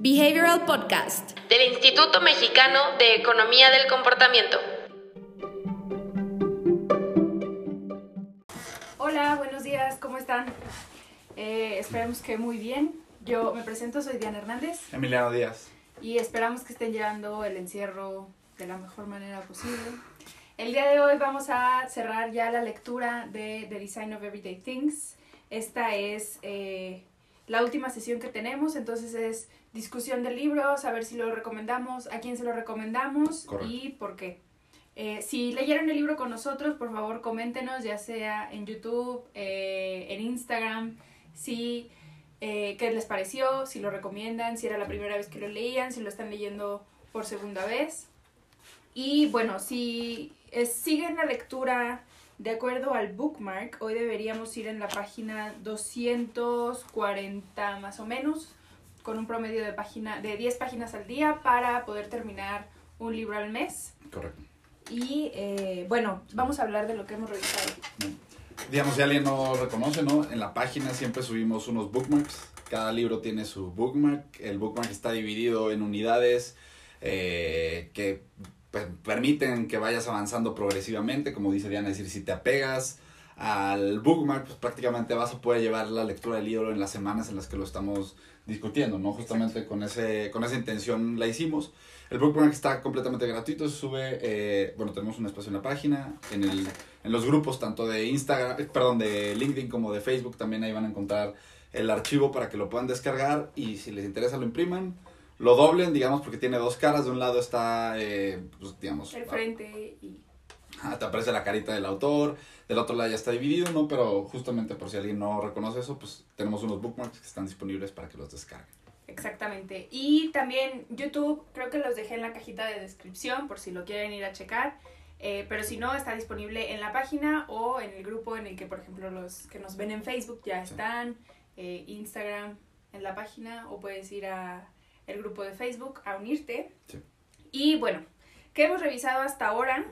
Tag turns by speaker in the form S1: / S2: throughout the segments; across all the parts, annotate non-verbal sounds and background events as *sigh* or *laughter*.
S1: Behavioral Podcast
S2: del Instituto Mexicano de Economía del Comportamiento.
S3: Hola, buenos días, ¿cómo están? Eh, esperemos que muy bien. Yo me presento, soy Diana Hernández
S4: Emiliano Díaz.
S3: y esperamos que estén llevando el encierro de la mejor manera posible. El día de hoy vamos a cerrar ya la lectura de The Design of Everyday Things. Esta es eh, la última sesión que tenemos, entonces es discusión del libro, saber si lo recomendamos, a quién se lo recomendamos
S4: Correcto.
S3: y por qué. Eh, si leyeron el libro con nosotros, por favor coméntenos, ya sea en YouTube, eh, en Instagram, si eh, qué les pareció, si lo recomiendan, si era la primera vez que lo leían, si lo están leyendo por segunda vez. Y bueno, si eh, siguen la lectura de acuerdo al bookmark, hoy deberíamos ir en la página 240 más o menos, con un promedio de, página, de 10 páginas al día para poder terminar un libro al mes.
S4: Correcto.
S3: Y eh, bueno, vamos a hablar de lo que hemos revisado.
S4: Digamos, si alguien no reconoce, ¿no? En la página siempre subimos unos bookmarks. Cada libro tiene su bookmark. El bookmark está dividido en unidades eh, que permiten que vayas avanzando progresivamente. Como dice Diana, es decir, si te apegas al bookmark, pues prácticamente vas a poder llevar la lectura del libro en las semanas en las que lo estamos discutiendo, ¿no? Justamente con, ese, con esa intención la hicimos. El bookmark está completamente gratuito, se sube, eh, bueno, tenemos un espacio en la página, en, el, en los grupos tanto de Instagram, eh, perdón, de LinkedIn como de Facebook, también ahí van a encontrar el archivo para que lo puedan descargar y si les interesa lo impriman, lo doblen, digamos, porque tiene dos caras, de un lado está, eh, pues, digamos,
S3: El frente y...
S4: Ah, te aparece la carita del autor, del otro lado ya está dividido, ¿no? Pero justamente por si alguien no reconoce eso, pues tenemos unos bookmarks que están disponibles para que los descarguen.
S3: Exactamente. Y también YouTube, creo que los dejé en la cajita de descripción por si lo quieren ir a checar. Eh, pero si no, está disponible en la página o en el grupo en el que, por ejemplo, los que nos ven en Facebook ya
S4: Sí.
S3: están, eh, Instagram en la página o puedes ir a el grupo de Facebook a unirte.
S4: Sí.
S3: Y bueno, ¿qué hemos revisado hasta ahora?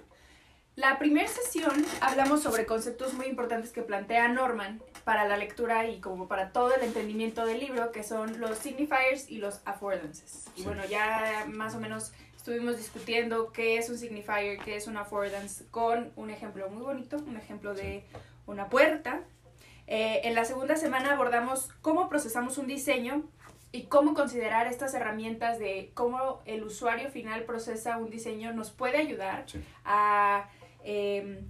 S3: La primera sesión hablamos sobre conceptos muy importantes que plantea Norman para la lectura y como para todo el entendimiento del libro, que son los signifiers y los affordances. Y bueno, ya más o menos estuvimos discutiendo qué es un signifier, qué es un affordance, con un ejemplo muy bonito, un ejemplo de una puerta. Eh, en la segunda semana abordamos cómo procesamos un diseño y cómo considerar estas herramientas de cómo el usuario final procesa un diseño nos puede ayudar
S4: Sí.
S3: a eh,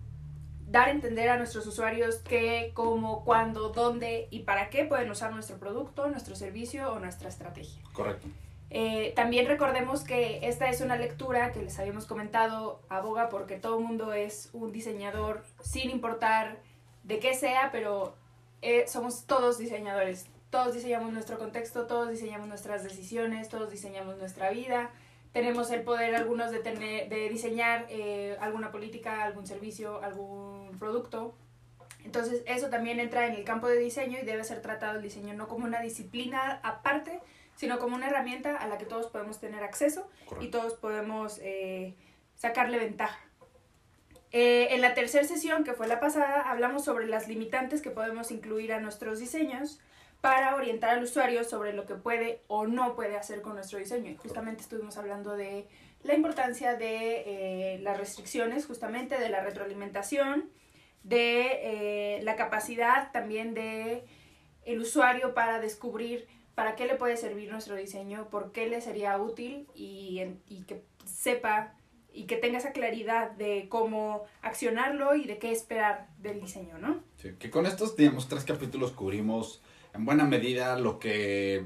S3: dar a entender a nuestros usuarios qué, cómo, cuándo, dónde y para qué pueden usar nuestro producto, nuestro servicio o nuestra estrategia.
S4: Correcto.
S3: Eh, también recordemos que esta es una lectura que les habíamos comentado, aboga porque todo el mundo es un diseñador sin importar de qué sea, pero eh, somos todos diseñadores. Todos diseñamos nuestro contexto, todos diseñamos nuestras decisiones, todos diseñamos nuestra vida. Tenemos el poder algunos de, tener, de diseñar eh, alguna política, algún servicio, algún producto. Entonces eso también entra en el campo de diseño y debe ser tratado el diseño no como una disciplina aparte, sino como una herramienta a la que todos podemos tener acceso y
S4: Correcto.
S3: todos podemos eh, sacarle ventaja. Eh, en la tercera sesión, que fue la pasada, hablamos sobre las limitantes que podemos incluir a nuestros diseños para orientar al usuario sobre lo que puede o no puede hacer con nuestro diseño. Y justamente estuvimos hablando de la importancia de eh, las restricciones, justamente de la retroalimentación, de eh, la capacidad también de el usuario para descubrir para qué le puede servir nuestro diseño, por qué le sería útil y, y que sepa y que tenga esa claridad de cómo accionarlo y de qué esperar del diseño, ¿no?
S4: Sí, que con estos, digamos, tres capítulos cubrimos en buena medida lo que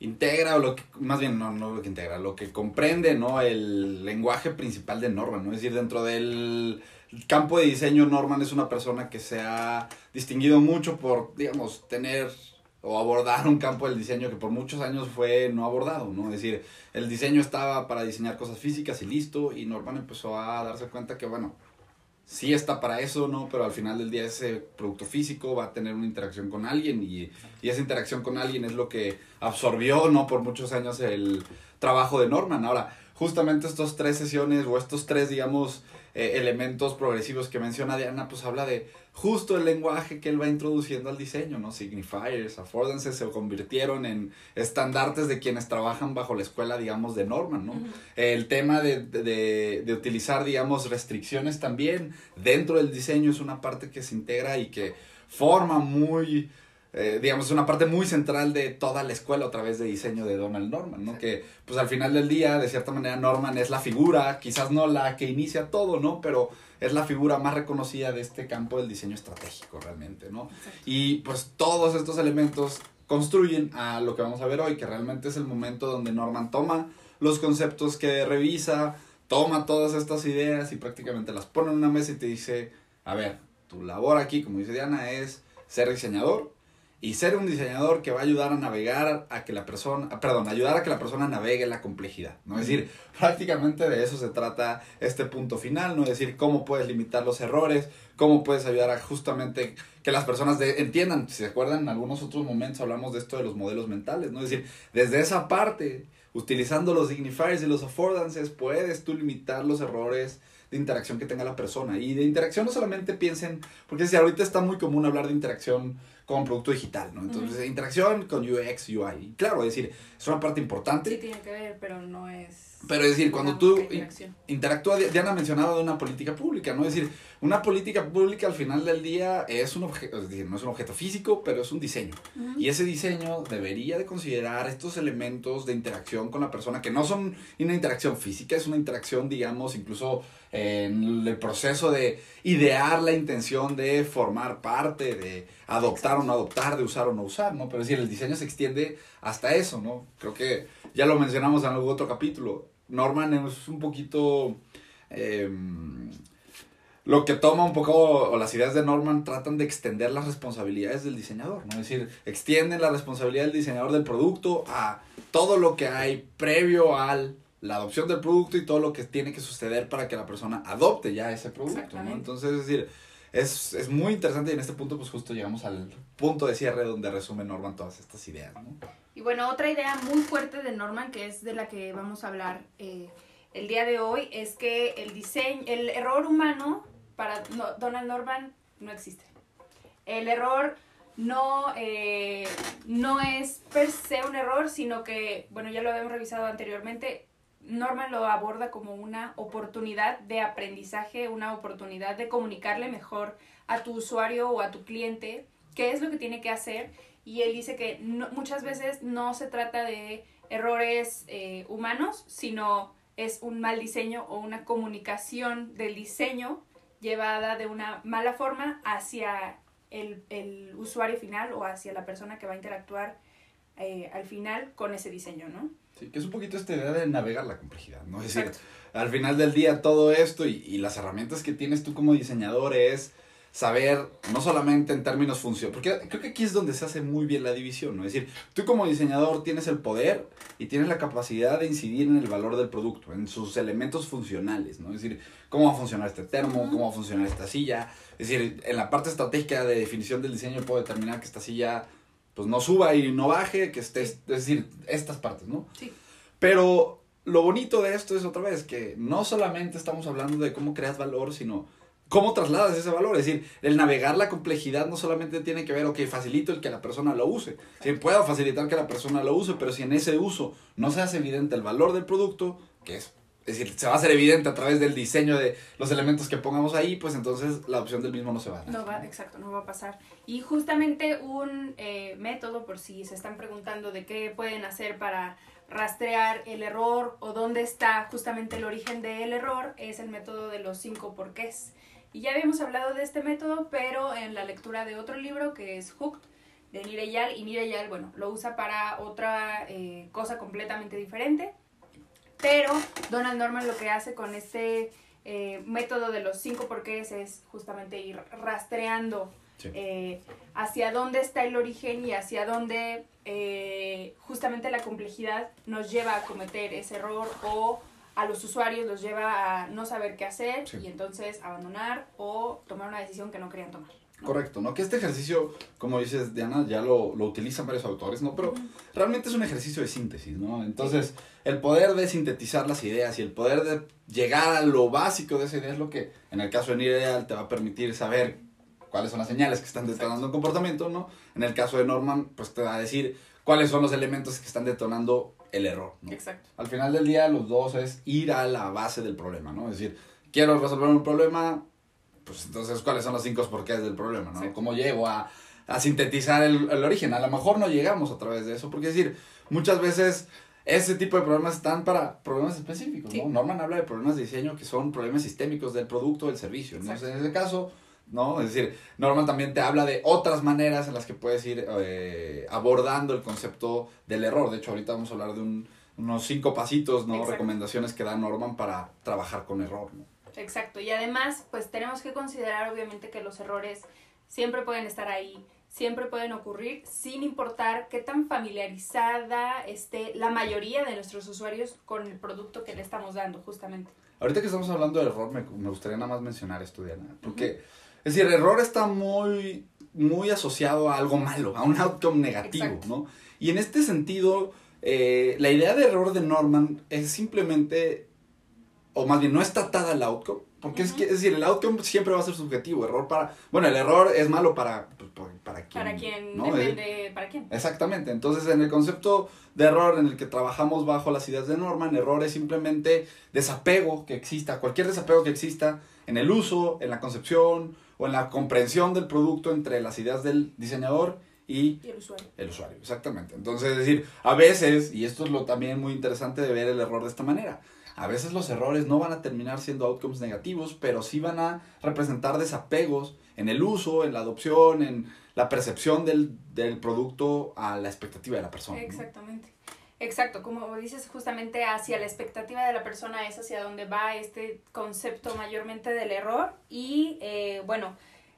S4: integra o lo que, más bien, no, no lo que integra, lo que comprende, ¿no? El lenguaje principal de Norman, ¿no? Es decir, dentro del campo de diseño, Norman es una persona que se ha distinguido mucho por, digamos, tener o abordar un campo del diseño que por muchos años fue no abordado, ¿no? Es decir, el diseño estaba para diseñar cosas físicas y listo, y Norman empezó a darse cuenta que, bueno, sí está para eso, ¿no? Pero al final del día ese producto físico va a tener una interacción con alguien y, y esa interacción con alguien es lo que absorbió, ¿no? Por muchos años el trabajo de Norman. Ahora, justamente estos tres sesiones o estos tres, digamos, eh, elementos progresivos que menciona Diana, pues habla de justo el lenguaje que él va introduciendo al diseño, ¿no? Signifiers, affordances se convirtieron en estandartes de quienes trabajan bajo la escuela, digamos, de Norman, ¿no? El tema de, de, de, utilizar, digamos, restricciones también dentro del diseño es una parte que se integra y que forma muy eh, digamos, es una parte muy central de toda la escuela a través de diseño de Donald Norman, ¿no? Que, pues al final del día, de cierta manera, Norman es la figura, quizás no la que inicia todo, ¿no? Pero es la figura más reconocida de este campo del diseño estratégico, realmente, ¿no? Y pues todos estos elementos construyen a lo que vamos a ver hoy, que realmente es el momento donde Norman toma los conceptos que revisa, toma todas estas ideas y prácticamente las pone en una mesa y te dice, a ver, tu labor aquí, como dice Diana, es ser diseñador, y ser un diseñador que va a ayudar a navegar a que la persona, ah, perdón, ayudar a que la persona navegue la complejidad, ¿no? Es decir, *laughs* prácticamente de eso se trata este punto final, ¿no? Es decir, cómo puedes limitar los errores, cómo puedes ayudar a justamente que las personas entiendan, si se acuerdan, en algunos otros momentos hablamos de esto de los modelos mentales, ¿no? Es decir, desde esa parte, utilizando los signifiers y los affordances, puedes tú limitar los errores, de interacción que tenga la persona. Y de interacción no solamente piensen, porque si ahorita está muy común hablar de interacción con producto digital, ¿no? Entonces, interacción con UX, UI. Claro, es decir, es una parte importante.
S3: Sí, tiene que ver, pero no es...
S4: Pero es decir, cuando tú interactúas, Diana ha mencionado de una política pública, ¿no? Es decir, una política pública al final del día es un objeto, es decir, no es un objeto físico, pero es un diseño. Y ese diseño debería de considerar estos elementos de interacción con la persona, que no son una interacción física, es una interacción, digamos, incluso en el proceso de idear la intención de formar parte, de adoptar o no adoptar, de usar o no usar, ¿no? Pero es decir, el diseño se extiende hasta eso, ¿no? Creo que ya lo mencionamos en algún otro capítulo. Norman es un poquito... Em, lo que toma un poco, o las ideas de Norman tratan de extender las responsabilidades del diseñador, ¿no? Es decir, extienden la responsabilidad del diseñador del producto a todo lo que hay previo al la adopción del producto y todo lo que tiene que suceder para que la persona adopte ya ese producto, ¿no? Entonces, es decir, es, es, muy interesante y en este punto pues justo llegamos al punto de cierre donde resume Norman todas estas ideas, ¿no?
S3: Y bueno, otra idea muy fuerte de Norman, que es de la que vamos a hablar eh, el día de hoy, es que el diseño, el error humano para Donald Norman no existe. El error no, eh, no es per se un error, sino que, bueno, ya lo habíamos revisado anteriormente, Norman lo aborda como una oportunidad de aprendizaje, una oportunidad de comunicarle mejor a tu usuario o a tu cliente qué es lo que tiene que hacer. Y él dice que muchas veces no se trata de errores eh, humanos, sino es un mal diseño o una comunicación del diseño llevada de una mala forma hacia el, el usuario final o hacia la persona que va a interactuar eh, al final con ese diseño, ¿no?
S4: Sí, que es un poquito esta idea de navegar la complejidad, ¿no? Es decir, al final del día todo esto y, y, las herramientas que tienes tú como diseñador es saber, no solamente en términos funcionales, porque creo que aquí es donde se hace muy bien la división, ¿no? Es decir, tú como diseñador tienes el poder y tienes la capacidad de incidir en el valor del producto, en sus elementos funcionales, ¿no? Es decir, cómo va a funcionar este termo, cómo va a funcionar esta silla. Es decir, en la parte estratégica de definición del diseño puedo determinar que esta silla pues no suba y no baje, que esté, es decir, estas partes, ¿no?
S3: Sí.
S4: Pero lo bonito de esto es otra vez que no solamente estamos hablando de cómo creas valor, sino cómo trasladas ese valor. Es decir, el navegar la complejidad no solamente tiene que ver, ok, facilito el que la persona lo use. Sí, puedo facilitar que la persona lo use, pero si en ese uso no se hace evidente el valor del producto, que es es decir, se va a hacer evidente a través del diseño de los elementos que pongamos ahí, pues entonces la opción del mismo no se va a dar.
S3: No va, exacto, no va a pasar. Y justamente un eh, método, por si se están preguntando de qué pueden hacer para rastrear el error o dónde está justamente el origen del error, es el método de los cinco porqués. Y ya habíamos hablado de este método, pero en la lectura de otro libro que es Hooked, de Nireyal, y Nireyal, bueno, lo usa para otra eh, cosa completamente diferente pero Donald Norman lo que hace con este eh, método de los cinco porqués es justamente ir rastreando eh, hacia dónde está el origen y hacia dónde eh, justamente la complejidad nos lleva a cometer ese error o a los usuarios los lleva a no saber qué hacer y entonces abandonar o tomar una decisión que no querían tomar.
S4: Correcto, ¿no? Que este ejercicio, como dices Diana, ya lo, lo utilizan varios autores, ¿no? Pero realmente es un ejercicio de síntesis, ¿no? Entonces, el poder de sintetizar las ideas y el poder de llegar a lo básico de esa idea es lo que, en el caso de Nireal, te va a permitir saber cuáles son las señales que están detonando un comportamiento, ¿no? En el caso de Norman, pues te va a decir cuáles son los elementos que están detonando el error, ¿no?
S3: Exacto.
S4: Al final del día, los dos es ir a la base del problema, ¿no? Es decir, quiero resolver un problema, pues entonces, ¿cuáles son los cinco porqués del problema, no?
S3: Sí.
S4: ¿Cómo llego a, a sintetizar el, el origen? A lo mejor no llegamos a través de eso, porque es decir, muchas veces ese tipo de problemas están para problemas específicos,
S3: Sí.
S4: ¿no? Norman habla de problemas de diseño que son problemas sistémicos del producto o del servicio, ¿no?
S3: Exacto.
S4: En ese caso, ¿no? Es decir, Norman también te habla de otras maneras en las que puedes ir eh, abordando el concepto del error. De hecho, ahorita vamos a hablar de un- unos cinco pasitos, ¿no?
S3: Exacto.
S4: Recomendaciones que da Norman para trabajar con error, ¿no?
S3: Exacto, y además, pues tenemos que considerar obviamente que los errores siempre pueden estar ahí, siempre pueden ocurrir, sin importar qué tan familiarizada esté la mayoría de nuestros usuarios con el producto que le estamos dando, justamente.
S4: Ahorita que estamos hablando del error, me, me gustaría nada más mencionar esto, Diana. Porque, es decir, el error está muy, muy asociado a algo malo, a un outcome negativo,
S3: Exacto.
S4: ¿no? Y en este sentido, eh, la idea de error de Norman es simplemente, o más bien, no está atada al outcome. Porque es, que, es decir, el outcome siempre va a ser subjetivo. Error para. Bueno, el error es malo para. pues, para, para quien.
S3: Para quien depende, para quién.
S4: Exactamente. Entonces, en el concepto de error en el que trabajamos bajo las ideas de Norman, error es simplemente desapego que exista, cualquier desapego que exista en el uso, en la concepción o en la comprensión del producto entre las ideas del diseñador y
S3: Y el usuario.
S4: el usuario. Exactamente. Entonces, es decir, a veces, y esto es lo también muy interesante de ver el error de esta manera, a veces los errores no van a terminar siendo outcomes negativos, pero sí van a representar desapegos en el uso, en la adopción, en la percepción del, del producto a la expectativa de la persona. ¿no?
S3: Exacto, como dices justamente hacia la expectativa de la persona es hacia donde va este concepto mayormente del error y eh, bueno,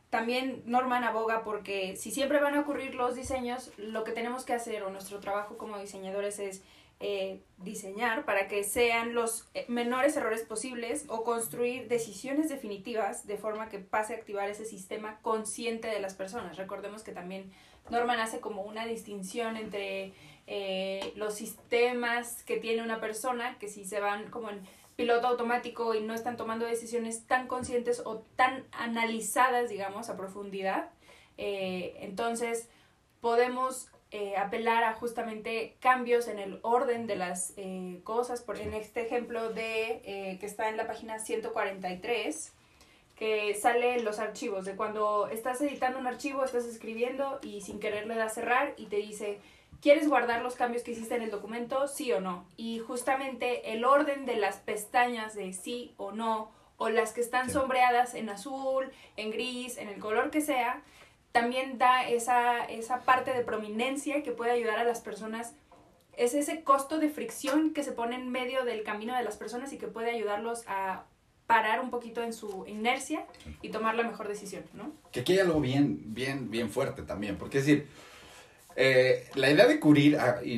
S3: también Norman aboga porque si siempre van a ocurrir los diseños, lo que tenemos que hacer o nuestro trabajo como diseñadores es eh, diseñar para que sean los eh, menores errores posibles o construir decisiones definitivas de forma que pase a activar ese sistema consciente de las personas. Recordemos que también Norman hace como una distinción entre eh, los sistemas que tiene una persona, que si se van como en piloto automático y no están tomando decisiones tan conscientes o tan analizadas, digamos, a profundidad, eh, entonces podemos eh, apelar a justamente cambios en el orden de las cosas. Por en este ejemplo de que está en la página 143, que sale en los archivos, de cuando estás editando un archivo, estás escribiendo y sin querer le das cerrar y te dice, ¿quieres guardar los cambios que hiciste en el documento? Sí o no. Y justamente el orden de las pestañas de sí o no, o las que están
S4: Sí.
S3: sombreadas en azul, en gris, en el color que sea, también da esa, esa parte de prominencia que puede ayudar a las personas. Es ese costo de fricción que se pone en medio del camino de las personas y que puede ayudarlos a parar un poquito en su inercia y tomar la mejor decisión, ¿no?
S4: Que aquí hay algo bien, bien, bien fuerte también, porque es decir, eh, la idea de cubrir, ah, y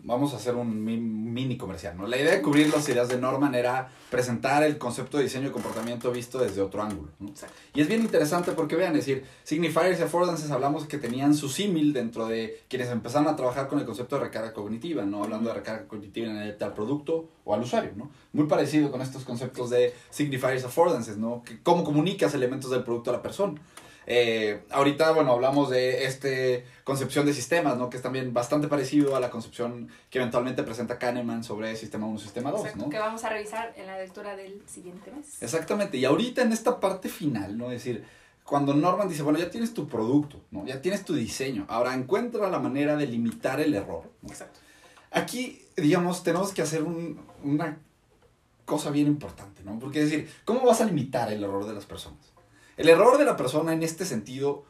S4: vamos a hacer un mi- mini comercial, ¿no? La idea de cubrir las ideas de Norman era presentar el concepto de diseño y comportamiento visto desde otro ángulo, ¿no? Y es bien interesante porque vean, es decir, signifiers y affordances hablamos que tenían su símil dentro de quienes empezaron a trabajar con el concepto de recarga cognitiva, ¿no? Hablando de recarga cognitiva en el al producto o al usuario, ¿no? Muy parecido con estos conceptos de signifiers affordances, ¿no? Que cómo comunicas elementos del producto a la persona. Eh, ahorita, bueno, hablamos de este concepción de sistemas, ¿no? Que es también bastante parecido a la concepción que eventualmente presenta Kahneman sobre sistema 1 sistema 2,
S3: Exacto,
S4: ¿no?
S3: que vamos a revisar en la lectura del siguiente mes.
S4: Exactamente, y ahorita en esta parte final, ¿no? Es decir, cuando Norman dice, bueno, ya tienes tu producto, ¿no? Ya tienes tu diseño, ahora encuentra la manera de limitar el error. ¿no?
S3: Exacto.
S4: Aquí, digamos, tenemos que hacer un- una cosa bien importante, ¿no? Porque es decir, ¿cómo vas a limitar el error de las personas? El error de la persona en este sentido,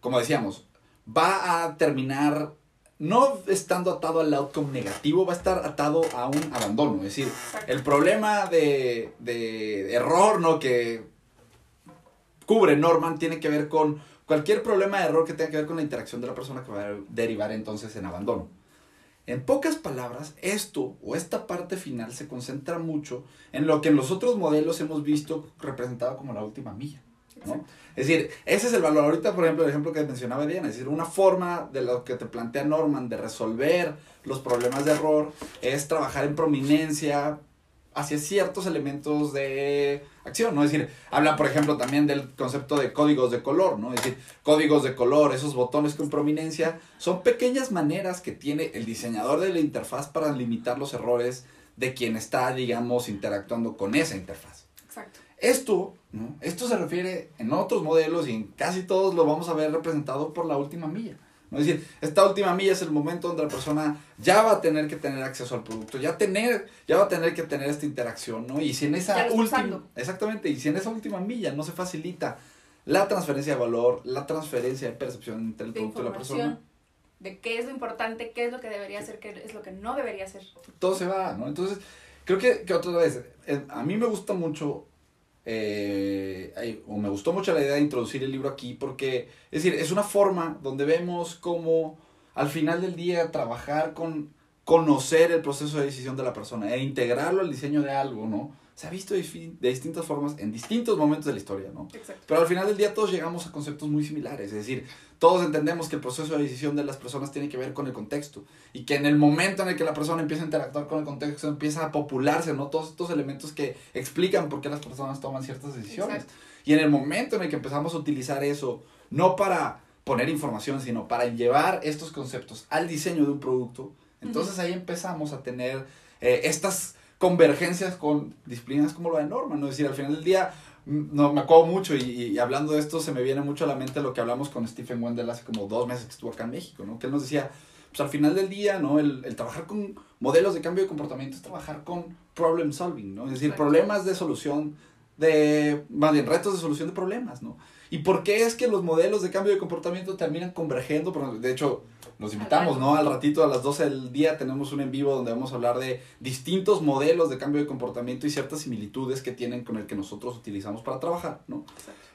S4: como decíamos, va a terminar no estando atado al outcome negativo, va a estar atado a un abandono. Es decir, el problema de, de error, ¿no? Que cubre Norman tiene que ver con cualquier problema de error que tenga que ver con la interacción de la persona que va a derivar entonces en abandono. En pocas palabras, esto o esta parte final se concentra mucho en lo que en los otros modelos hemos visto representado como la última milla. ¿No? Es decir, ese es el valor. Ahorita, por ejemplo, el ejemplo que mencionaba Diana, es decir, una forma de lo que te plantea Norman de resolver los problemas de error es trabajar en prominencia hacia ciertos elementos de acción, ¿no? Es decir, habla, por ejemplo, también del concepto de códigos de color, ¿no? Es decir, códigos de color, esos botones con prominencia, son pequeñas maneras que tiene el diseñador de la interfaz para limitar los errores de quien está, digamos, interactuando con esa interfaz. Esto, ¿no? Esto se refiere en otros modelos y en casi todos lo vamos a ver representado por la última milla. ¿no? Es decir, esta última milla es el momento donde la persona ya va a tener que tener acceso al producto, ya tener, ya va a tener que tener esta interacción, ¿no? Y si en esa última, exactamente, y si en esa última milla no se facilita la transferencia de valor, la transferencia de percepción entre el
S3: De
S4: producto y la persona,
S3: De qué es lo importante, qué es lo que debería hacer, qué es lo que no debería hacer.
S4: todo se va, ¿no? Entonces, creo que, que otra vez, eh, a mí me gusta mucho, eh, o me gustó mucho la idea de introducir el libro aquí, porque, es decir, es una forma donde vemos cómo al final del día trabajar con conocer el proceso de decisión de la persona e integrarlo al diseño de algo, ¿no? Se ha visto de, de distintas formas en distintos momentos de la historia, ¿no?
S3: Exacto.
S4: Pero al final del día todos llegamos a conceptos muy similares, es decir, todos entendemos que el proceso de decisión de las personas tiene que ver con el contexto y que en el momento en el que la persona empieza a interactuar con el contexto empieza a popularse, ¿no? Todos estos elementos que explican por qué las personas toman ciertas decisiones.
S3: Exacto.
S4: Y en el momento en el que empezamos a utilizar eso, no para poner información, sino para llevar estos conceptos al diseño de un producto, entonces ahí empezamos a tener eh, estas convergencias con disciplinas como la de Norma, ¿no? Es decir, al final del día, no, me acuerdo mucho y, y hablando de esto se me viene mucho a la mente lo que hablamos con Stephen Wendell hace como dos meses que estuvo acá en México, ¿no? Que él nos decía, pues al final del día, ¿no? El, el trabajar con modelos de cambio de comportamiento es trabajar con problem solving, ¿no? Es decir, problemas de solución de, más bien, retos de solución de problemas, ¿no? ¿Y por qué es que los modelos de cambio de comportamiento terminan convergiendo? De hecho, los invitamos, ¿no? Al ratito, a las 12 del día, tenemos un en vivo donde vamos a hablar de distintos modelos de cambio de comportamiento y ciertas similitudes que tienen con el que nosotros utilizamos para trabajar, ¿no?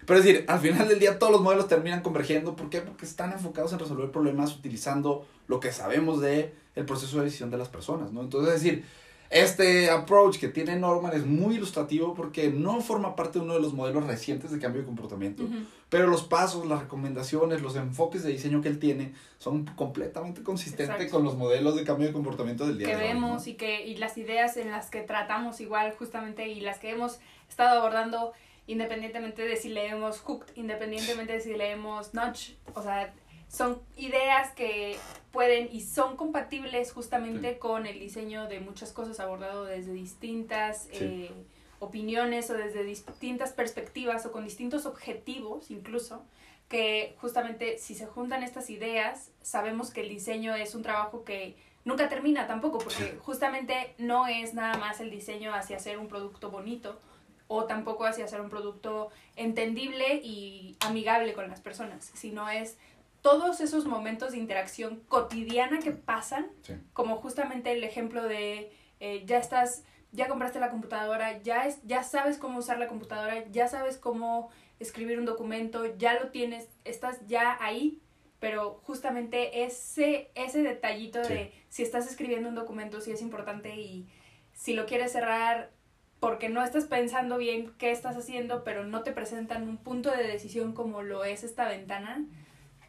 S4: Pero es decir, al final del día todos los modelos terminan convergiendo. ¿Por qué? Porque están enfocados en resolver problemas utilizando lo que sabemos de el proceso de decisión de las personas, ¿no? Entonces, es decir, este approach que tiene Norman es muy ilustrativo porque no forma parte de uno de los modelos recientes de cambio de comportamiento,
S3: Ujú.
S4: pero los pasos, las recomendaciones, los enfoques de diseño que él tiene son completamente consistentes
S3: Exacto.
S4: con los modelos de cambio de comportamiento del día
S3: que
S4: de hoy, ¿no?
S3: vemos y que y las ideas en las que tratamos igual justamente y las que hemos estado abordando independientemente de si leemos Hooked, independientemente de si leemos Nudge, o sea, son ideas que pueden y son compatibles justamente con el diseño de muchas cosas abordado desde distintas
S4: Sí.
S3: eh, opiniones o desde distintas perspectivas o con distintos objetivos incluso que justamente si se juntan estas ideas sabemos que el diseño es un trabajo que nunca termina tampoco porque justamente no es nada más el diseño hacia hacer un producto bonito o tampoco hacia hacer un producto entendible y amigable con las personas, sino es todos esos momentos de interacción cotidiana que pasan,
S4: Sí.
S3: como justamente el ejemplo de eh, ya estás, ya compraste la computadora, ya, es, ya sabes cómo usar la computadora, ya sabes cómo escribir un documento, ya lo tienes, estás ya ahí, pero justamente ese, ese detallito
S4: Sí.
S3: de si estás escribiendo un documento, si es importante y si lo quieres cerrar porque no estás pensando bien qué estás haciendo, pero no te presentan un punto de decisión como lo es esta ventana,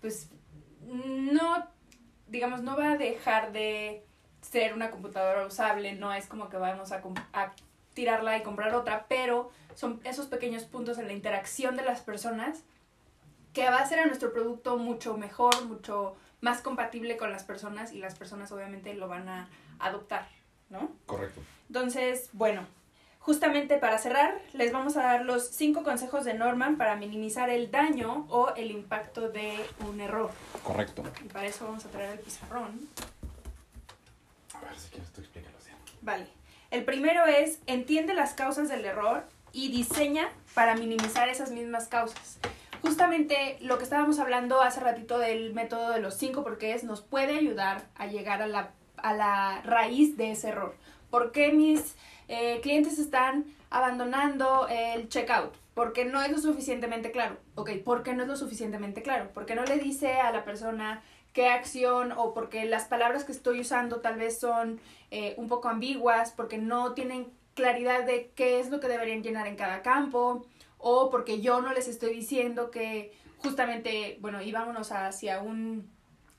S3: pues no, digamos, no va a dejar de ser una computadora usable, no es como que vamos a, tirarla y comprar otra, pero son esos pequeños puntos en la interacción de las personas que va a hacer a nuestro producto mucho mejor, mucho más compatible con las personas y las personas obviamente lo van a adoptar, ¿no?
S4: Correcto.
S3: Entonces, bueno, justamente para cerrar, les vamos a dar los cinco consejos de Norman para minimizar el daño o el impacto de un error.
S4: Correcto.
S3: Y para eso vamos a traer el pizarrón.
S4: A ver, si quieres tú explícalo. Diana.
S3: Vale. El primero es, entiende las causas del error y diseña para minimizar esas mismas causas. Justamente lo que estábamos hablando hace ratito del método de los cinco porqués nos puede ayudar a llegar a la, a la raíz de ese error. ¿Por qué mis eh, clientes están abandonando el checkout? Porque no es lo suficientemente claro. Ok, ¿por qué no es lo suficientemente claro? Porque no le dice a la persona qué acción o porque las palabras que estoy usando tal vez son eh, un poco ambiguas, porque no tienen claridad de qué es lo que deberían llenar en cada campo, o porque yo no les estoy diciendo que justamente, bueno, íbamos hacia un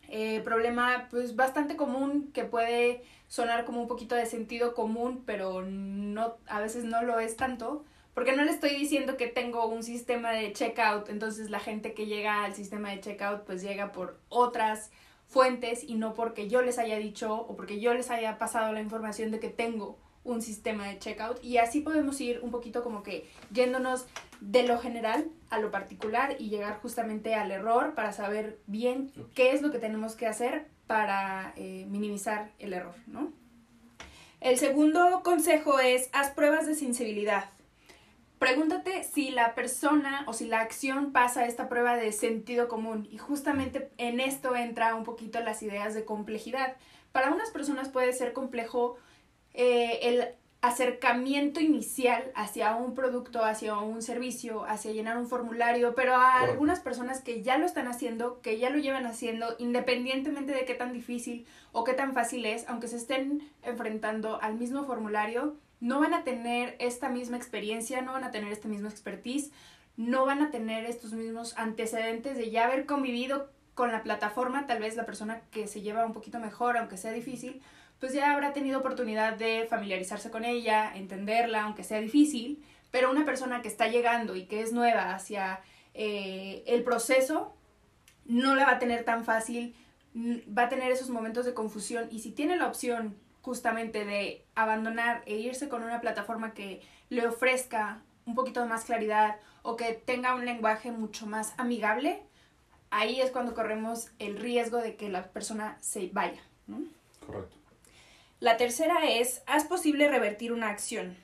S3: eh, problema pues bastante común que puede sonar como un poquito de sentido común, pero no, a veces no lo es tanto, porque no le estoy diciendo que tengo un sistema de checkout, entonces la gente que llega al sistema de checkout pues llega por otras fuentes y no porque yo les haya dicho o porque yo les haya pasado la información de que tengo un sistema de checkout y así podemos ir un poquito como que yéndonos de lo general a lo particular y llegar justamente al error para saber bien qué es lo que tenemos que hacer para eh, minimizar el error, ¿no? El segundo consejo es haz pruebas de sensibilidad. Pregúntate si la persona o si la acción pasa esta prueba de sentido común y justamente en esto entra un poquito las ideas de complejidad. Para unas personas puede ser complejo eh, el acercamiento inicial hacia un producto, hacia un servicio, hacia llenar un formulario, pero a algunas personas que ya lo están haciendo, que ya lo llevan haciendo, independientemente de qué tan difícil o qué tan fácil es, aunque se estén enfrentando al mismo formulario, no van a tener esta misma experiencia, no van a tener este mismo expertise, no van a tener estos mismos antecedentes de ya haber convivido con la plataforma, tal vez la persona que se lleva un poquito mejor, aunque sea difícil, pues ya habrá tenido oportunidad de familiarizarse con ella, entenderla, aunque sea difícil, pero una persona que está llegando y que es nueva hacia eh, el proceso, no la va a tener tan fácil, va a tener esos momentos de confusión y si tiene la opción justamente de abandonar e irse con una plataforma que le ofrezca un poquito más claridad o que tenga un lenguaje mucho más amigable, ahí es cuando corremos el riesgo de que la persona se vaya.
S4: Correcto.
S3: La tercera es, haz posible revertir una acción.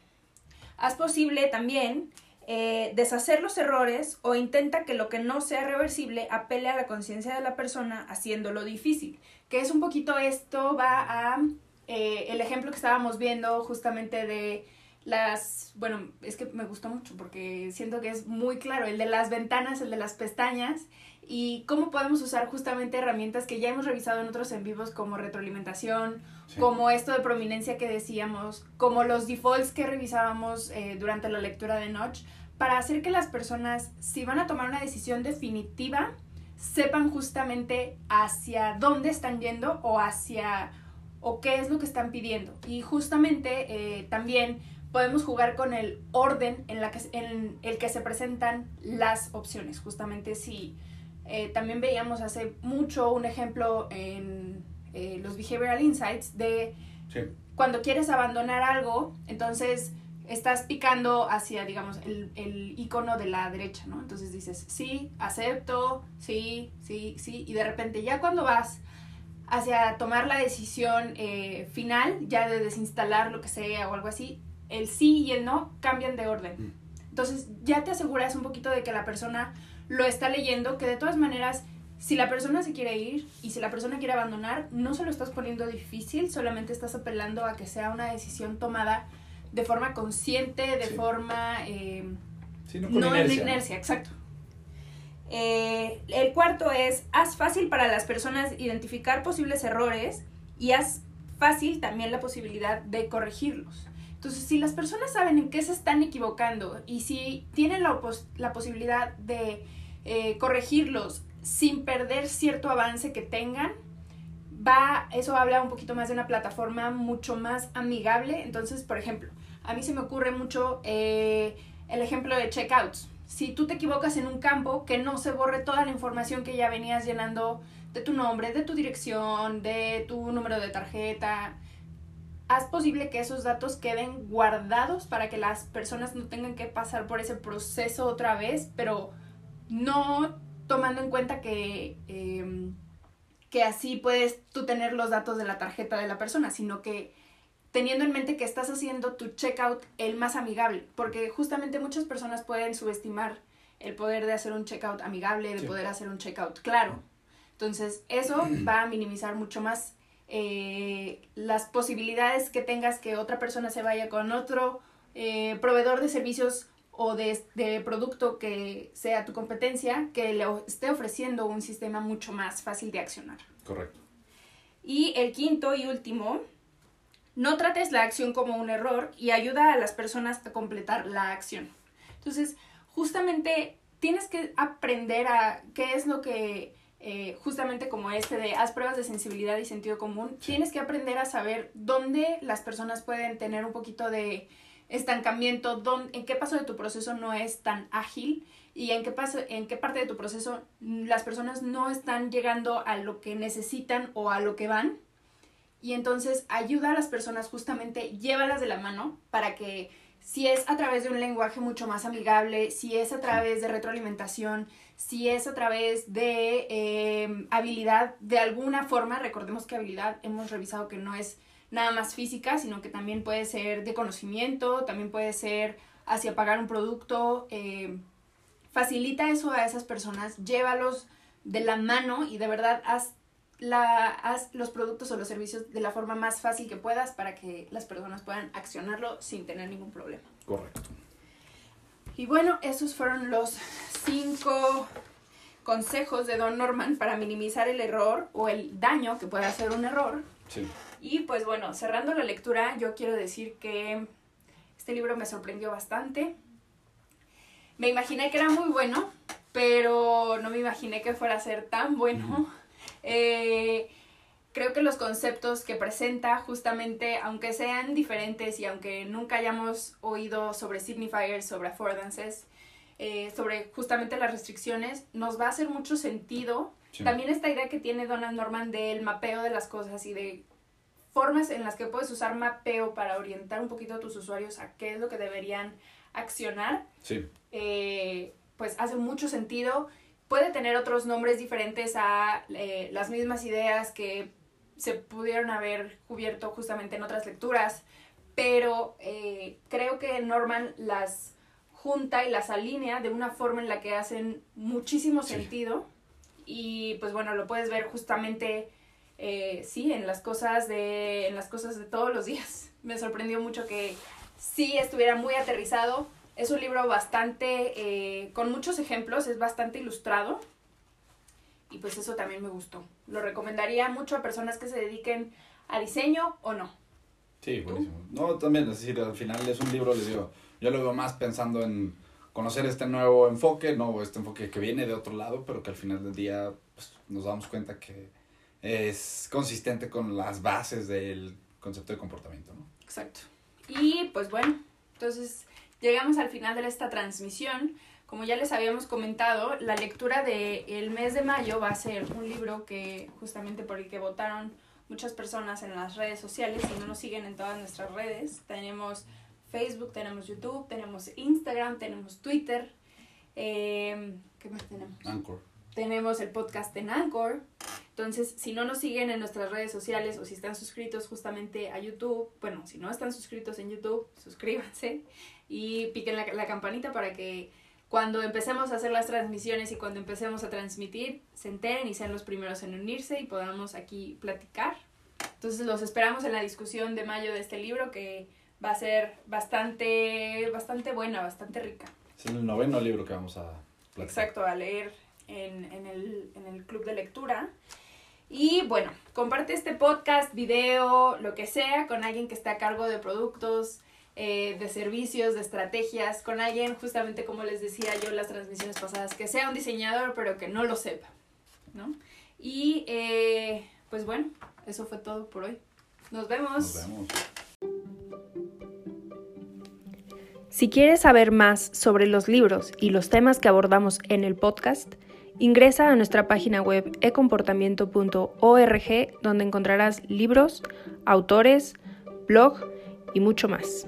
S3: Haz posible también eh, deshacer los errores o intenta que lo que no sea reversible apele a la conciencia de la persona haciéndolo difícil. Que es un poquito esto, va a eh, el ejemplo que estábamos viendo justamente de las, bueno, es que me gustó mucho porque siento que es muy claro, el de las ventanas, el de las pestañas y cómo podemos usar justamente herramientas que ya hemos revisado en otros en vivos como retroalimentación, como esto de prominencia que decíamos, como los defaults que revisábamos eh, durante la lectura de Notch, para hacer que las personas, si van a tomar una decisión definitiva, sepan justamente hacia dónde están yendo o hacia o qué es lo que están pidiendo. Y justamente eh, también podemos jugar con el orden en, la que, en el que se presentan las opciones. Justamente si eh, también veíamos hace mucho un ejemplo en eh, los Behavioral Insights de cuando quieres abandonar algo, entonces estás picando hacia, digamos, el, el icono de la derecha, ¿no? Entonces dices, sí, acepto, sí, sí, sí, y de repente ya cuando vas hacia tomar la decisión eh, final, ya de desinstalar lo que sea o algo así, el sí y el no cambian de orden. Mm. Entonces ya te aseguras un poquito de que la persona lo está leyendo, que de todas maneras, si la persona se quiere ir y si la persona quiere abandonar, no se lo estás poniendo difícil, solamente estás apelando a que sea una decisión tomada de forma consciente, de forma... Eh, no, en inercia, exacto. Eh, el cuarto es, haz fácil para las personas identificar posibles errores y haz fácil también la posibilidad de corregirlos. Entonces, si las personas saben en qué se están equivocando y si tienen la, la posibilidad de eh, corregirlos sin perder cierto avance que tengan, va, eso habla un poquito más de una plataforma mucho más amigable. Entonces, por ejemplo, a mí se me ocurre mucho eh, el ejemplo de checkouts si tú te equivocas en un campo, que no se borre toda la información que ya venías llenando de tu nombre, de tu dirección, de tu número de tarjeta. Haz posible que esos datos queden guardados para que las personas no tengan que pasar por ese proceso otra vez, pero no tomando en cuenta que, em, que así puedes tú tener los datos de la tarjeta de la persona, sino que teniendo en mente que estás haciendo tu checkout el más amigable, porque justamente muchas personas pueden subestimar el poder de hacer un checkout amigable, de poder hacer un checkout claro. Entonces, eso *clears throat* va a minimizar mucho más eh, las posibilidades que tengas que otra persona se vaya con otro eh, proveedor de servicios o de, de, producto que sea tu competencia, que le esté ofreciendo un sistema mucho más fácil de accionar.
S4: Correcto.
S3: Y el quinto y último no trates la acción como un error y ayuda a las personas a completar la acción. Entonces, justamente tienes que aprender a qué es lo que, eh, justamente como este de haz pruebas de sensibilidad y sentido común, tienes que aprender a saber dónde las personas pueden tener un poquito de estancamiento, dónde, en qué paso de tu proceso no es tan ágil y en qué, paso, en qué parte de tu proceso las personas no están llegando a lo que necesitan o a lo que van. Y entonces ayuda a las personas justamente, llévalas de la mano para que si es a través de un lenguaje mucho más amigable, si es a través de retroalimentación, si es a través de eh, habilidad de alguna forma, recordemos que habilidad hemos revisado que no es nada más física, sino que también puede ser de conocimiento, también puede ser hacia pagar un producto, eh, facilita eso a esas personas, llévalos de la mano y de verdad haz, la, haz los productos o los servicios de la forma más fácil que puedas para que las personas puedan accionarlo sin tener ningún problema.
S4: Correcto.
S3: Y bueno, esos fueron los cinco consejos de Don Norman para minimizar el error o el daño que pueda hacer un error.
S4: Sí.
S3: Y pues bueno, cerrando la lectura, yo quiero decir que este libro me sorprendió bastante. Me imaginé que era muy bueno, pero no me imaginé que fuera a ser tan bueno. Eh, creo que los conceptos que presenta, justamente, aunque sean diferentes y aunque nunca hayamos oído sobre signifiers, sobre affordances, eh, sobre justamente las restricciones, nos va a hacer mucho sentido.
S4: Sí.
S3: También esta idea que tiene Donald Norman del mapeo de las cosas y de formas en las que puedes usar mapeo para orientar un poquito a tus usuarios a qué es lo que deberían accionar,
S4: Sí.
S3: eh, pues hace mucho sentido. Puede tener otros nombres diferentes a eh, las mismas ideas que se pudieron haber cubierto justamente en otras lecturas, pero eh, creo que Norman las junta y las alinea de una forma en la que hacen muchísimo
S4: Sí.
S3: sentido y pues bueno, lo puedes ver justamente eh, sí, en las cosas de en las cosas de todos los días. *laughs* Me sorprendió mucho que sí estuviera muy aterrizado. Es un libro bastante eh, con muchos ejemplos, es bastante ilustrado y pues eso también me gustó. Lo recomendaría mucho a personas que se dediquen a diseño o no.
S4: Sí, buenísimo. No, también, es decir, al final es un libro, les digo, yo lo veo más pensando en conocer este nuevo enfoque, no este enfoque que viene de otro lado, pero que al final del día pues, nos damos cuenta que es consistente con las bases del concepto de comportamiento, ¿no?
S3: Exacto. Y pues bueno, entonces llegamos al final de esta transmisión. Como ya les habíamos comentado, la lectura del mes de mayo va a ser un libro que justamente por el que votaron muchas personas en las redes sociales. Si no nos siguen en todas nuestras redes, tenemos Facebook, tenemos YouTube, tenemos Instagram, tenemos Twitter. Eh, ¿Qué más tenemos?
S4: Anchor.
S3: tenemos el podcast en Anchor. Entonces, si no nos siguen en nuestras redes sociales o si están suscritos justamente a YouTube, bueno, si no están suscritos en YouTube, suscríbanse y piquen la, la campanita para que cuando empecemos a hacer las transmisiones y cuando empecemos a transmitir, se enteren y sean los primeros en unirse y podamos aquí platicar. Entonces, los esperamos en la discusión de mayo de este libro que va a ser bastante, bastante buena, bastante rica.
S4: Es el noveno libro que vamos a platicar.
S3: Exacto, a leer en, en, el, en el club de lectura. Y bueno, comparte este podcast, video, lo que sea, con alguien que esté a cargo de productos, eh, de servicios, de estrategias, con alguien, justamente como les decía yo en las transmisiones pasadas, que sea un diseñador, pero que no lo sepa, ¿no? Y eh, pues bueno, eso fue todo por hoy. Nos vemos.
S4: Nos vemos.
S2: Si quieres saber más sobre los libros y los temas que abordamos en el podcast, ingresa a nuestra página web ecomportamiento.org donde encontrarás libros, autores, blog y mucho más.